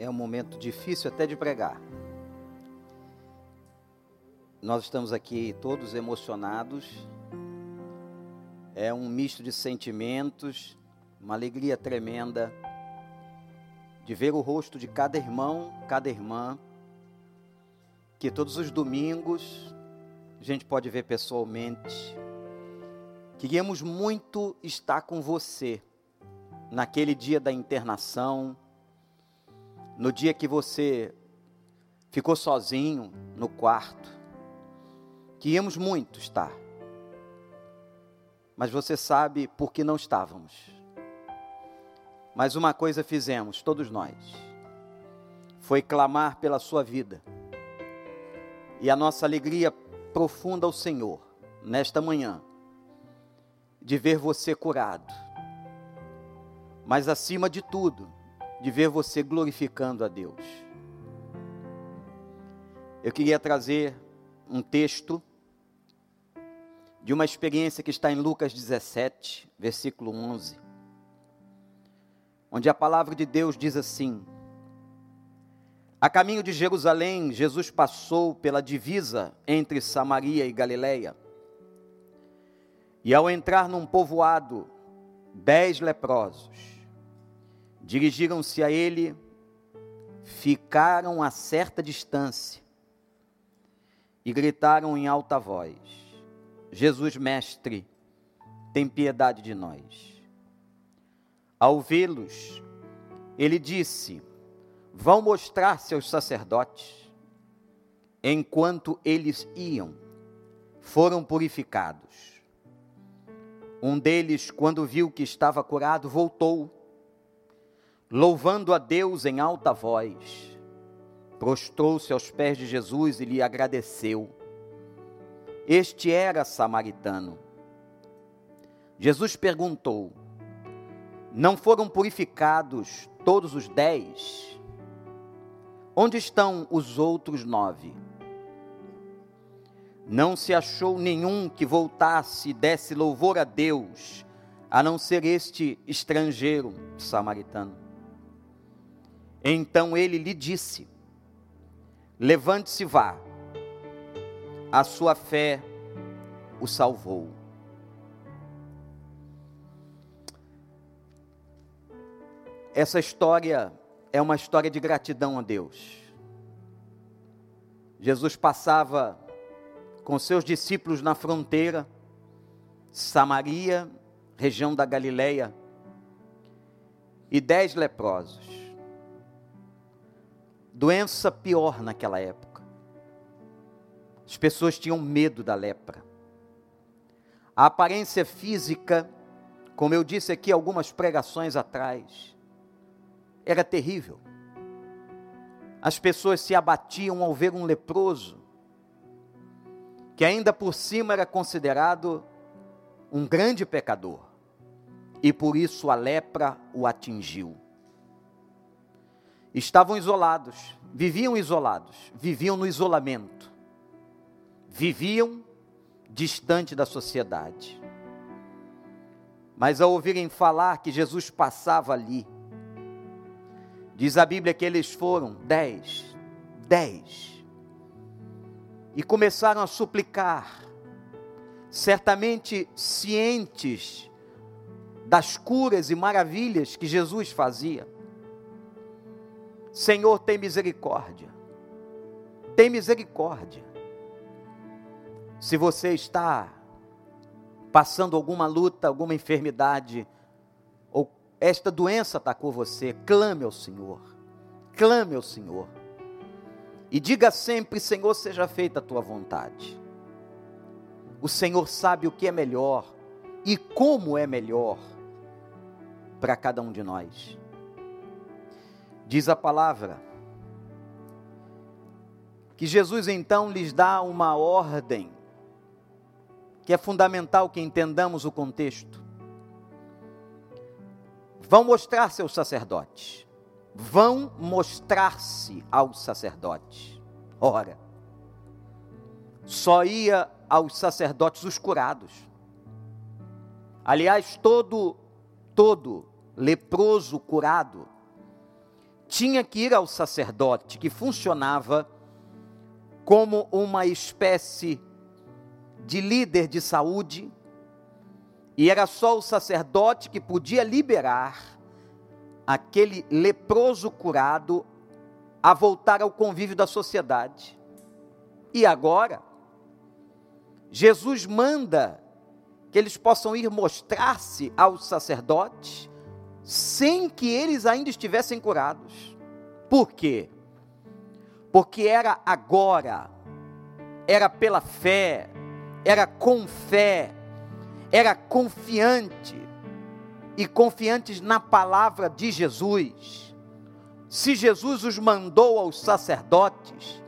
é um momento difícil até de pregar. Nós estamos aqui todos emocionados. É um misto de sentimentos, uma alegria tremenda de ver o rosto de cada irmão, cada irmã, que todos os domingos a gente pode ver pessoalmente. Queríamos muito estar com você naquele dia da internação, no dia que você ficou sozinho no quarto. Queríamos muito estar. Mas você sabe por que não estávamos. Mas uma coisa fizemos, todos nós. Foi clamar pela sua vida. E a nossa alegria profunda ao Senhor, nesta manhã, de ver você curado. Mas acima de tudo, de ver você glorificando a Deus. Eu queria trazer um texto de uma experiência que está em Lucas 17, versículo 11, onde a palavra de Deus diz assim: A caminho de Jerusalém, Jesus passou pela divisa entre Samaria e Galiléia. E ao entrar num povoado, dez leprosos Dirigiram-se a ele, ficaram a certa distância e gritaram em alta voz: Jesus, mestre, tem piedade de nós. Ao vê-los, ele disse: Vão mostrar-se aos sacerdotes. Enquanto eles iam, foram purificados. Um deles, quando viu que estava curado, voltou louvando a Deus em alta voz, prostrou-se aos pés de Jesus e lhe agradeceu. Este era samaritano. Jesus perguntou: Não foram purificados todos os dez? Onde estão os outros nove? Não se achou nenhum que voltasse e desse louvor a Deus, a não ser este estrangeiro samaritano. Então ele lhe disse: Levante-se e vá, a sua fé o salvou. Essa história é uma história de gratidão a Deus. Jesus passava com seus discípulos na fronteira, Samaria, região da Galileia, e dez leprosos doença pior naquela época. As pessoas tinham medo da lepra. A aparência física, como eu disse aqui algumas pregações atrás, era terrível. As pessoas se abatiam ao ver um leproso, que ainda por cima era considerado um grande pecador, e por isso a lepra o atingiu estavam isolados, viviam isolados, viviam no isolamento, viviam distante da sociedade. Mas ao ouvirem falar que Jesus passava ali, diz a Bíblia que eles foram dez, dez, e começaram a suplicar, certamente cientes das curas e maravilhas que Jesus fazia Senhor, tem misericórdia. Tem misericórdia. Se você está passando alguma luta, alguma enfermidade, ou esta doença atacou você, clame ao Senhor. Clame ao Senhor. E diga sempre: Senhor, seja feita a tua vontade. O Senhor sabe o que é melhor e como é melhor para cada um de nós. Diz a palavra que Jesus então lhes dá uma ordem, que é fundamental que entendamos o contexto. Vão mostrar-se aos sacerdotes. Vão mostrar-se aos sacerdotes. Ora, só ia aos sacerdotes os curados. Aliás, todo todo leproso curado tinha que ir ao sacerdote, que funcionava como uma espécie de líder de saúde, e era só o sacerdote que podia liberar aquele leproso curado a voltar ao convívio da sociedade. E agora, Jesus manda que eles possam ir mostrar-se aos sacerdotes sem que eles ainda estivessem curados. Por quê? Porque era agora, era pela fé, era com fé, era confiante e confiantes na palavra de Jesus. Se Jesus os mandou aos sacerdotes,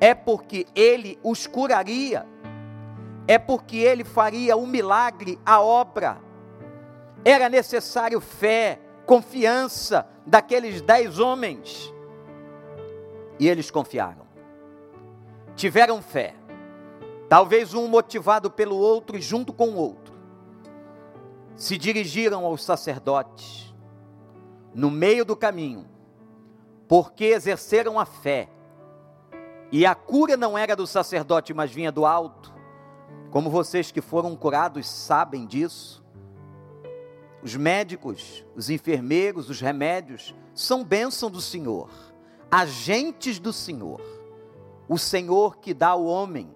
é porque ele os curaria, é porque ele faria o milagre, a obra. Era necessário fé, confiança daqueles dez homens. E eles confiaram, tiveram fé, talvez um motivado pelo outro e junto com o outro, se dirigiram aos sacerdotes, no meio do caminho, porque exerceram a fé, e a cura não era do sacerdote, mas vinha do alto, como vocês que foram curados sabem disso. Os médicos, os enfermeiros, os remédios são bênção do Senhor, agentes do Senhor. O Senhor que dá ao homem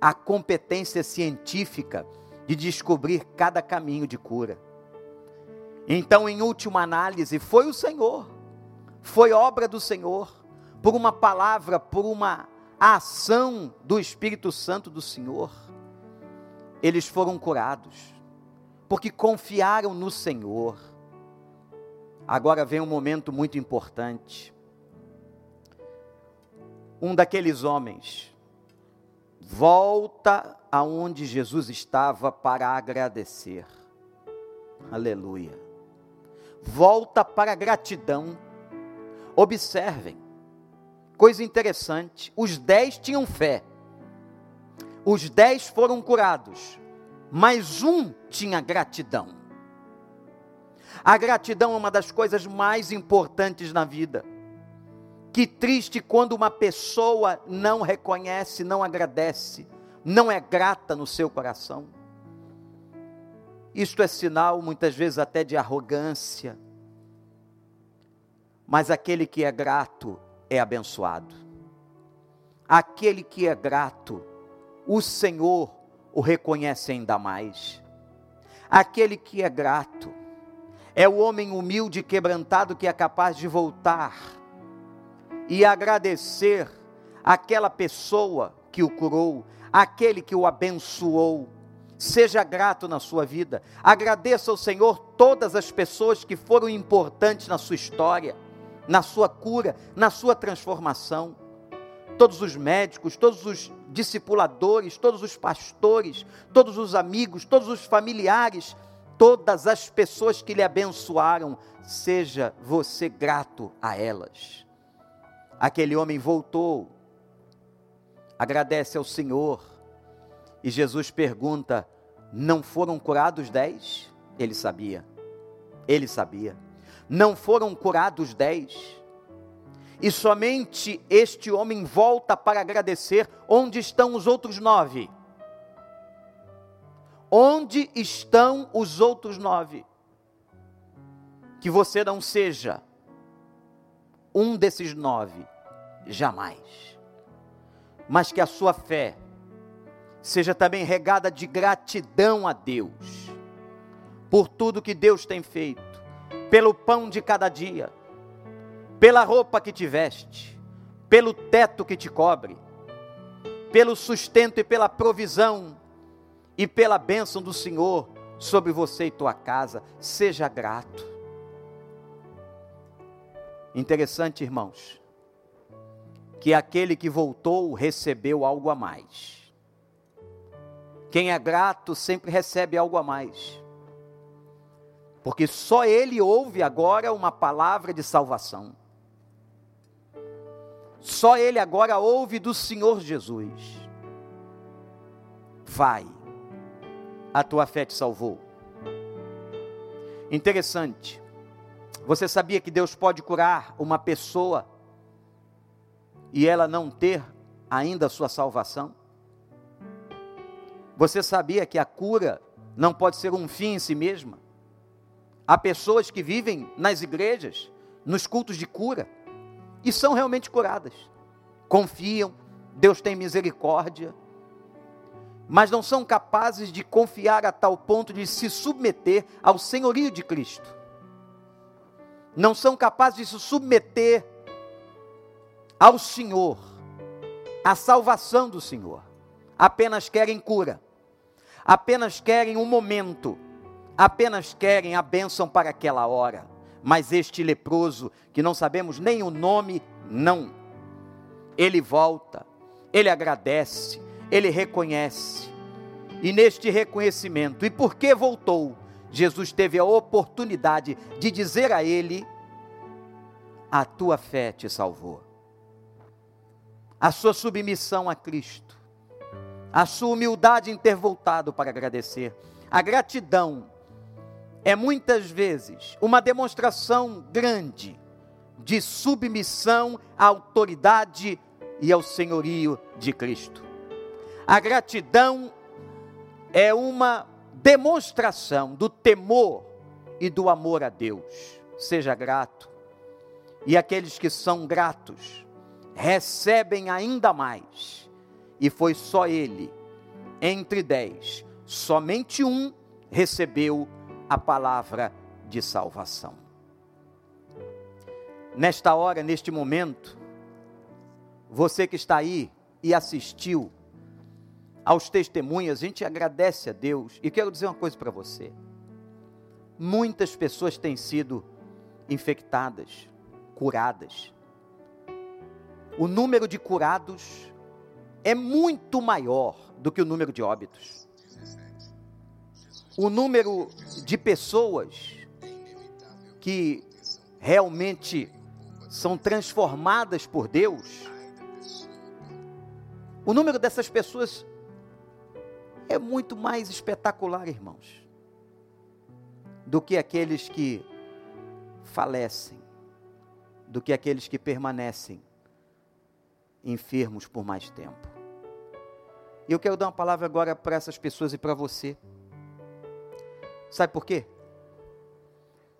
a competência científica de descobrir cada caminho de cura. Então, em última análise, foi o Senhor, foi obra do Senhor, por uma palavra, por uma ação do Espírito Santo do Senhor eles foram curados, porque confiaram no Senhor. Agora vem um momento muito importante. Um daqueles homens volta aonde Jesus estava para agradecer. Aleluia. Volta para a gratidão. Observem, coisa interessante: os dez tinham fé os dez foram curados, mas um tinha gratidão. A gratidão é uma das coisas mais importantes na vida. Que triste quando uma pessoa não reconhece, não agradece, não é grata no seu coração. Isto é sinal, muitas vezes, até de arrogância. Mas aquele que é grato é abençoado. Aquele que é grato o Senhor o reconhece ainda mais. Aquele que é grato, é o homem humilde e quebrantado que é capaz de voltar e agradecer aquela pessoa que o curou, aquele que o abençoou. Seja grato na sua vida. Agradeça ao Senhor todas as pessoas que foram importantes na sua história, na sua cura, na sua transformação todos os médicos, todos os discipuladores, todos os pastores, todos os amigos, todos os familiares, todas as pessoas que lhe abençoaram, seja você grato a elas. Aquele homem voltou, agradece ao Senhor, e Jesus pergunta: Não foram curados dez? Ele sabia, ele sabia. Não foram curados dez? E somente este homem volta para agradecer. Onde estão os outros nove? Onde estão os outros nove? Que você não seja um desses nove, jamais. Mas que a sua fé seja também regada de gratidão a Deus, por tudo que Deus tem feito, pelo pão de cada dia pela roupa que te veste, pelo teto que te cobre, pelo sustento e pela provisão e pela bênção do Senhor sobre você e tua casa. Seja grato. Interessante, irmãos, que aquele que voltou recebeu algo a mais. Quem é grato sempre recebe algo a mais. Porque só ele ouve agora uma palavra de salvação. Só ele agora ouve do Senhor Jesus. Vai, a tua fé te salvou. Interessante, Você sabia que Deus pode curar uma pessoa e ela não ter ainda a sua salvação? Você sabia que a cura não pode ser um fim em si mesma? Há pessoas que vivem nas igrejas, nos cultos de cura, e são realmente curadas. Confiam, Deus tem misericórdia, mas não são capazes de confiar a tal ponto de se submeter ao senhorio de Cristo. Não são capazes de se submeter ao Senhor, à salvação do Senhor. Apenas querem cura, apenas querem um momento, apenas querem a bênção para aquela hora. Mas este leproso, que não sabemos nem o nome, não. Ele volta, ele agradece, ele reconhece. E neste reconhecimento, e porque voltou, Jesus teve a oportunidade de dizer a ele: A tua fé te salvou. A sua submissão a Cristo, a sua humildade em ter voltado para agradecer, a gratidão é muitas vezes uma demonstração grande de submissão à autoridade e ao senhorio de Cristo. A gratidão é uma demonstração do temor e do amor a Deus. Seja grato. E aqueles que são gratos recebem ainda mais. E foi só ele, entre dez, somente um recebeu a palavra de salvação. Nesta hora, neste momento, você que está aí e assistiu, aos testemunhas, a gente agradece a Deus. E quero dizer uma coisa para você: muitas pessoas têm sido infectadas, curadas. O número de curados é muito maior do que o número de óbitos. O número de pessoas que realmente são transformadas por Deus, o número dessas pessoas é muito mais espetacular, irmãos, do que aqueles que falecem, do que aqueles que permanecem enfermos por mais tempo. E eu quero dar uma palavra agora para essas pessoas e para você. Sabe por quê?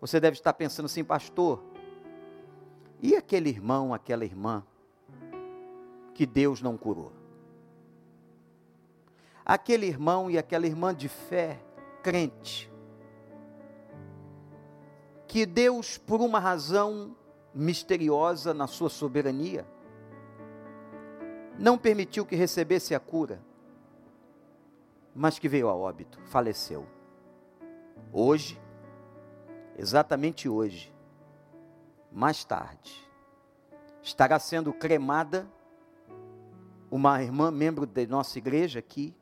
Você deve estar pensando assim, pastor, e aquele irmão, aquela irmã que Deus não curou? aquele irmão e aquela irmã de fé, crente, que Deus, por uma razão misteriosa na sua soberania, não permitiu que recebesse a cura, mas que veio a óbito, faleceu. Hoje, exatamente hoje, mais tarde, estará sendo cremada uma irmã membro da nossa igreja aqui,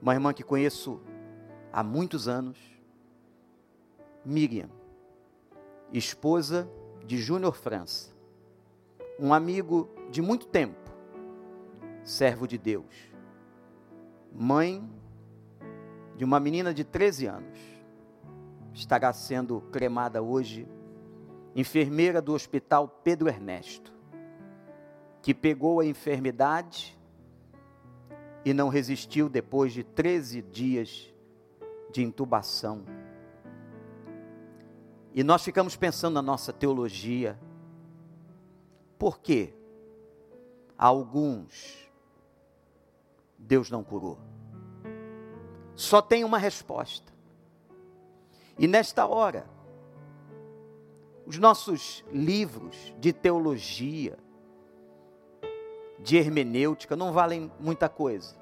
uma irmã que conheço há muitos anos, Miriam, esposa de Júnior França, um amigo de muito tempo, servo de Deus, mãe de uma menina de 13 anos, estará sendo cremada hoje, enfermeira do Hospital Pedro Ernesto, que pegou a enfermidade e não resistiu depois de 13 dias de intubação. E nós ficamos pensando na nossa teologia. Por quê? Alguns Deus não curou. Só tem uma resposta. E nesta hora, os nossos livros de teologia, de hermenêutica não valem muita coisa.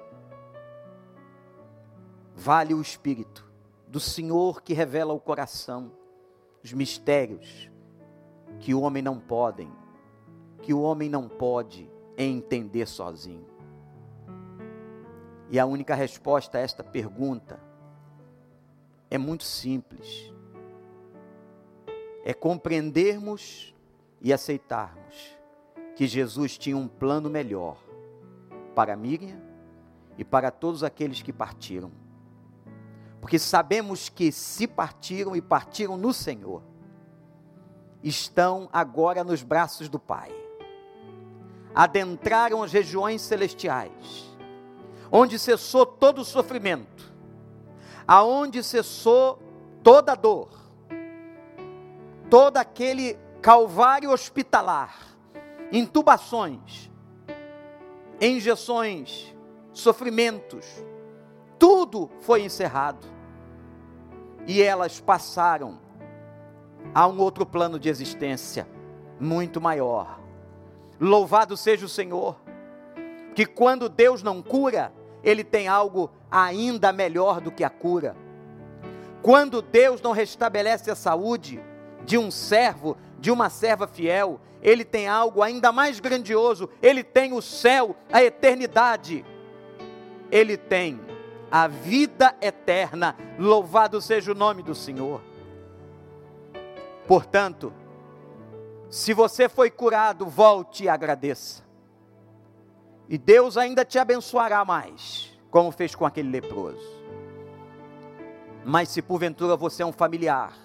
Vale o Espírito do Senhor que revela o coração, os mistérios que o homem não podem, que o homem não pode entender sozinho. E a única resposta a esta pergunta é muito simples. É compreendermos e aceitarmos que Jesus tinha um plano melhor para Miriam e para todos aqueles que partiram. Porque sabemos que se partiram e partiram no Senhor, estão agora nos braços do Pai. Adentraram as regiões celestiais, onde cessou todo o sofrimento, aonde cessou toda a dor, todo aquele calvário hospitalar, intubações, injeções, sofrimentos, tudo foi encerrado. E elas passaram a um outro plano de existência, muito maior. Louvado seja o Senhor, que quando Deus não cura, Ele tem algo ainda melhor do que a cura. Quando Deus não restabelece a saúde de um servo, de uma serva fiel, Ele tem algo ainda mais grandioso, Ele tem o céu, a eternidade. Ele tem a vida eterna. Louvado seja o nome do Senhor. Portanto, se você foi curado, volte e agradeça. E Deus ainda te abençoará mais, como fez com aquele leproso. Mas se porventura você é um familiar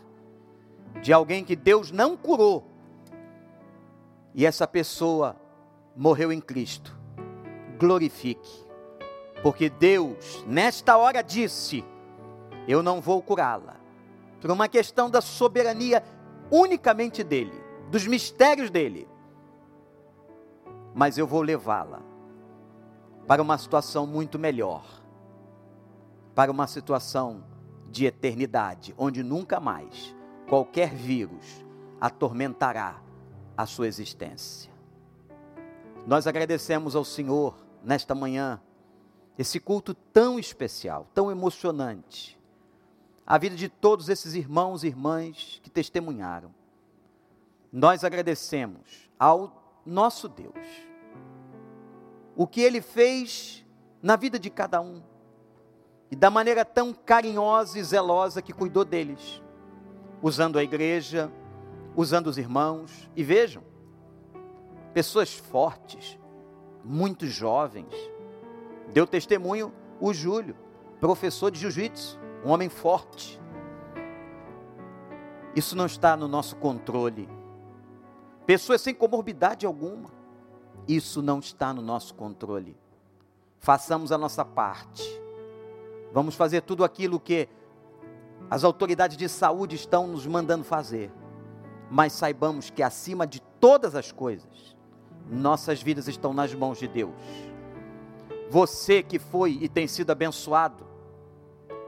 de alguém que Deus não curou, e essa pessoa morreu em Cristo, glorifique porque Deus, nesta hora, disse: Eu não vou curá-la. Por uma questão da soberania unicamente dele, dos mistérios dele. Mas eu vou levá-la para uma situação muito melhor, para uma situação de eternidade, onde nunca mais qualquer vírus atormentará a sua existência. Nós agradecemos ao Senhor nesta manhã esse culto tão especial, tão emocionante, a vida de todos esses irmãos e irmãs que testemunharam. Nós agradecemos ao nosso Deus o que ele fez na vida de cada um e da maneira tão carinhosa e zelosa que cuidou deles, usando a igreja, usando os irmãos. E vejam, pessoas fortes, muito jovens, Deu testemunho o Júlio, professor de jiu-jitsu, um homem forte. Isso não está no nosso controle. Pessoas sem comorbidade alguma. Isso não está no nosso controle. Façamos a nossa parte. Vamos fazer tudo aquilo que as autoridades de saúde estão nos mandando fazer. Mas saibamos que acima de todas as coisas, nossas vidas estão nas mãos de Deus. Você que foi e tem sido abençoado,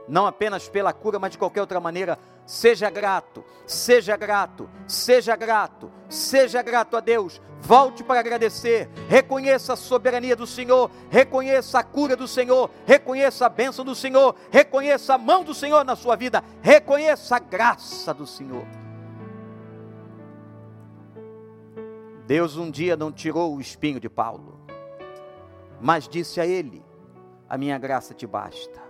não apenas pela cura, mas de qualquer outra maneira, seja grato, seja grato, seja grato, seja grato a Deus. Volte para agradecer, reconheça a soberania do Senhor, reconheça a cura do Senhor, reconheça a bênção do Senhor, reconheça a mão do Senhor na sua vida, reconheça a graça do Senhor. Deus um dia não tirou o espinho de Paulo mas disse a ele: A minha graça te basta.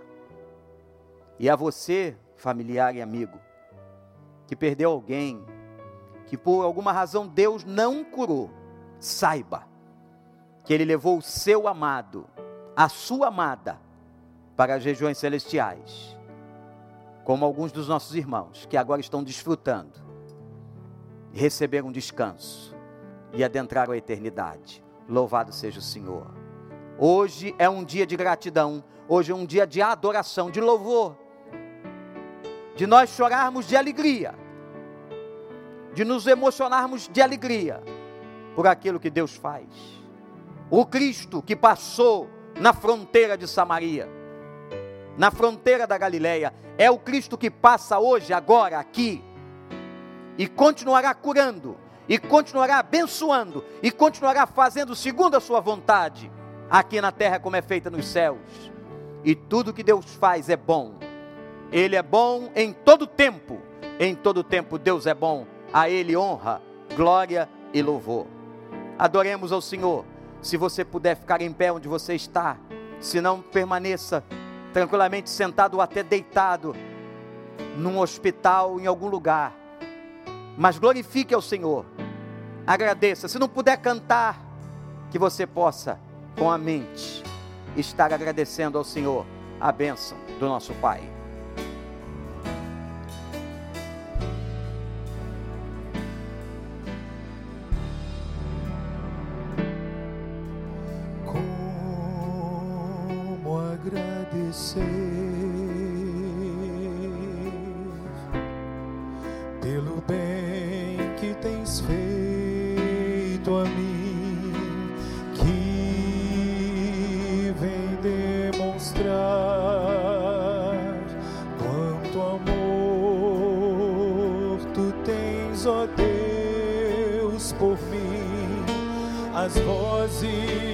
E a você, familiar e amigo, que perdeu alguém, que por alguma razão Deus não curou, saiba que Ele levou o seu amado, a sua amada, para as regiões celestiais, como alguns dos nossos irmãos que agora estão desfrutando, receberam descanso e adentraram a eternidade. Louvado seja o Senhor. Hoje é um dia de gratidão, hoje é um dia de adoração, de louvor, de nós chorarmos de alegria, de nos emocionarmos de alegria por aquilo que Deus faz. O Cristo que passou na fronteira de Samaria, na fronteira da Galileia, é o Cristo que passa hoje, agora, aqui, e continuará curando, e continuará abençoando, e continuará fazendo segundo a sua vontade aqui na terra como é feita nos céus. E tudo que Deus faz é bom. Ele é bom em todo tempo. Em todo tempo Deus é bom. A Ele honra, glória e louvor. Adoremos ao Senhor. Se você puder ficar em pé onde você está, se não permaneça tranquilamente sentado ou até deitado num hospital, em algum lugar. Mas glorifique ao Senhor. Agradeça. Se não puder cantar, que você possa com a mente, estar agradecendo ao Senhor a bênção do nosso Pai. Tens feito a mim, que vem demonstrar quanto amor tu tens, ó Deus, por mim. As vozes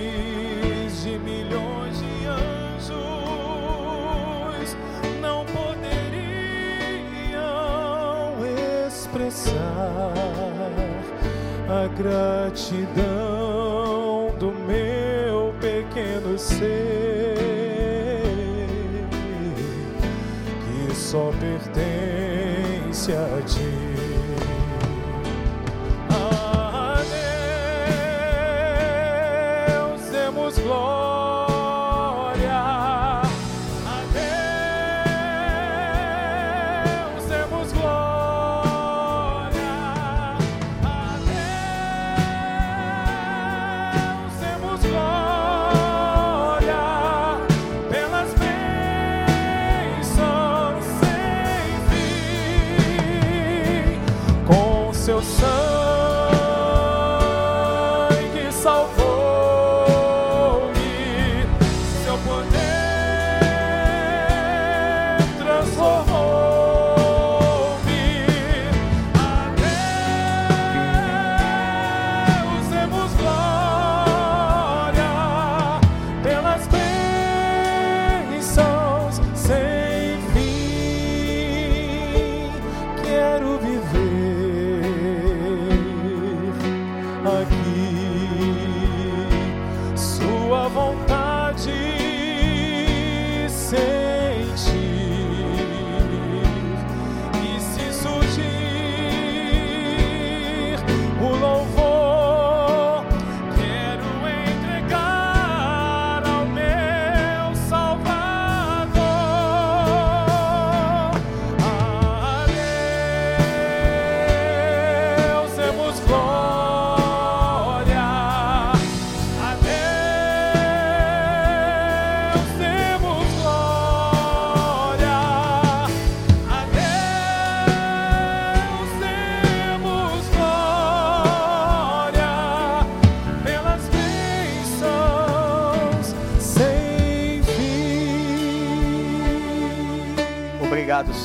gratidão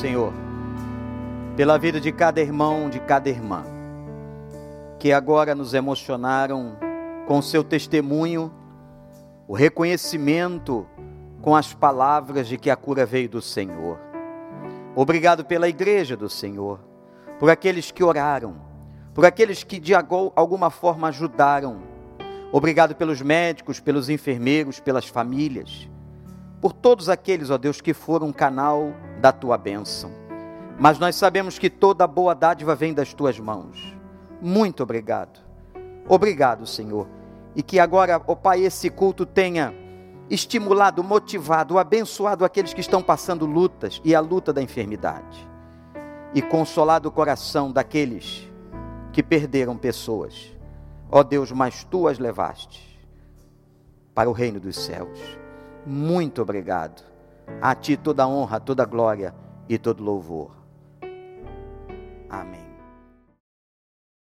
Senhor, pela vida de cada irmão, de cada irmã, que agora nos emocionaram com seu testemunho, o reconhecimento com as palavras de que a cura veio do Senhor. Obrigado pela igreja do Senhor, por aqueles que oraram, por aqueles que de alguma forma ajudaram. Obrigado pelos médicos, pelos enfermeiros, pelas famílias por todos aqueles, ó Deus, que foram canal da tua bênção. Mas nós sabemos que toda boa dádiva vem das tuas mãos. Muito obrigado. Obrigado, Senhor. E que agora, ó Pai, esse culto tenha estimulado, motivado, abençoado aqueles que estão passando lutas e a luta da enfermidade. E consolado o coração daqueles que perderam pessoas. Ó Deus, mas tu as levaste para o reino dos céus. Muito obrigado. A ti toda honra, toda glória e todo louvor. Amém.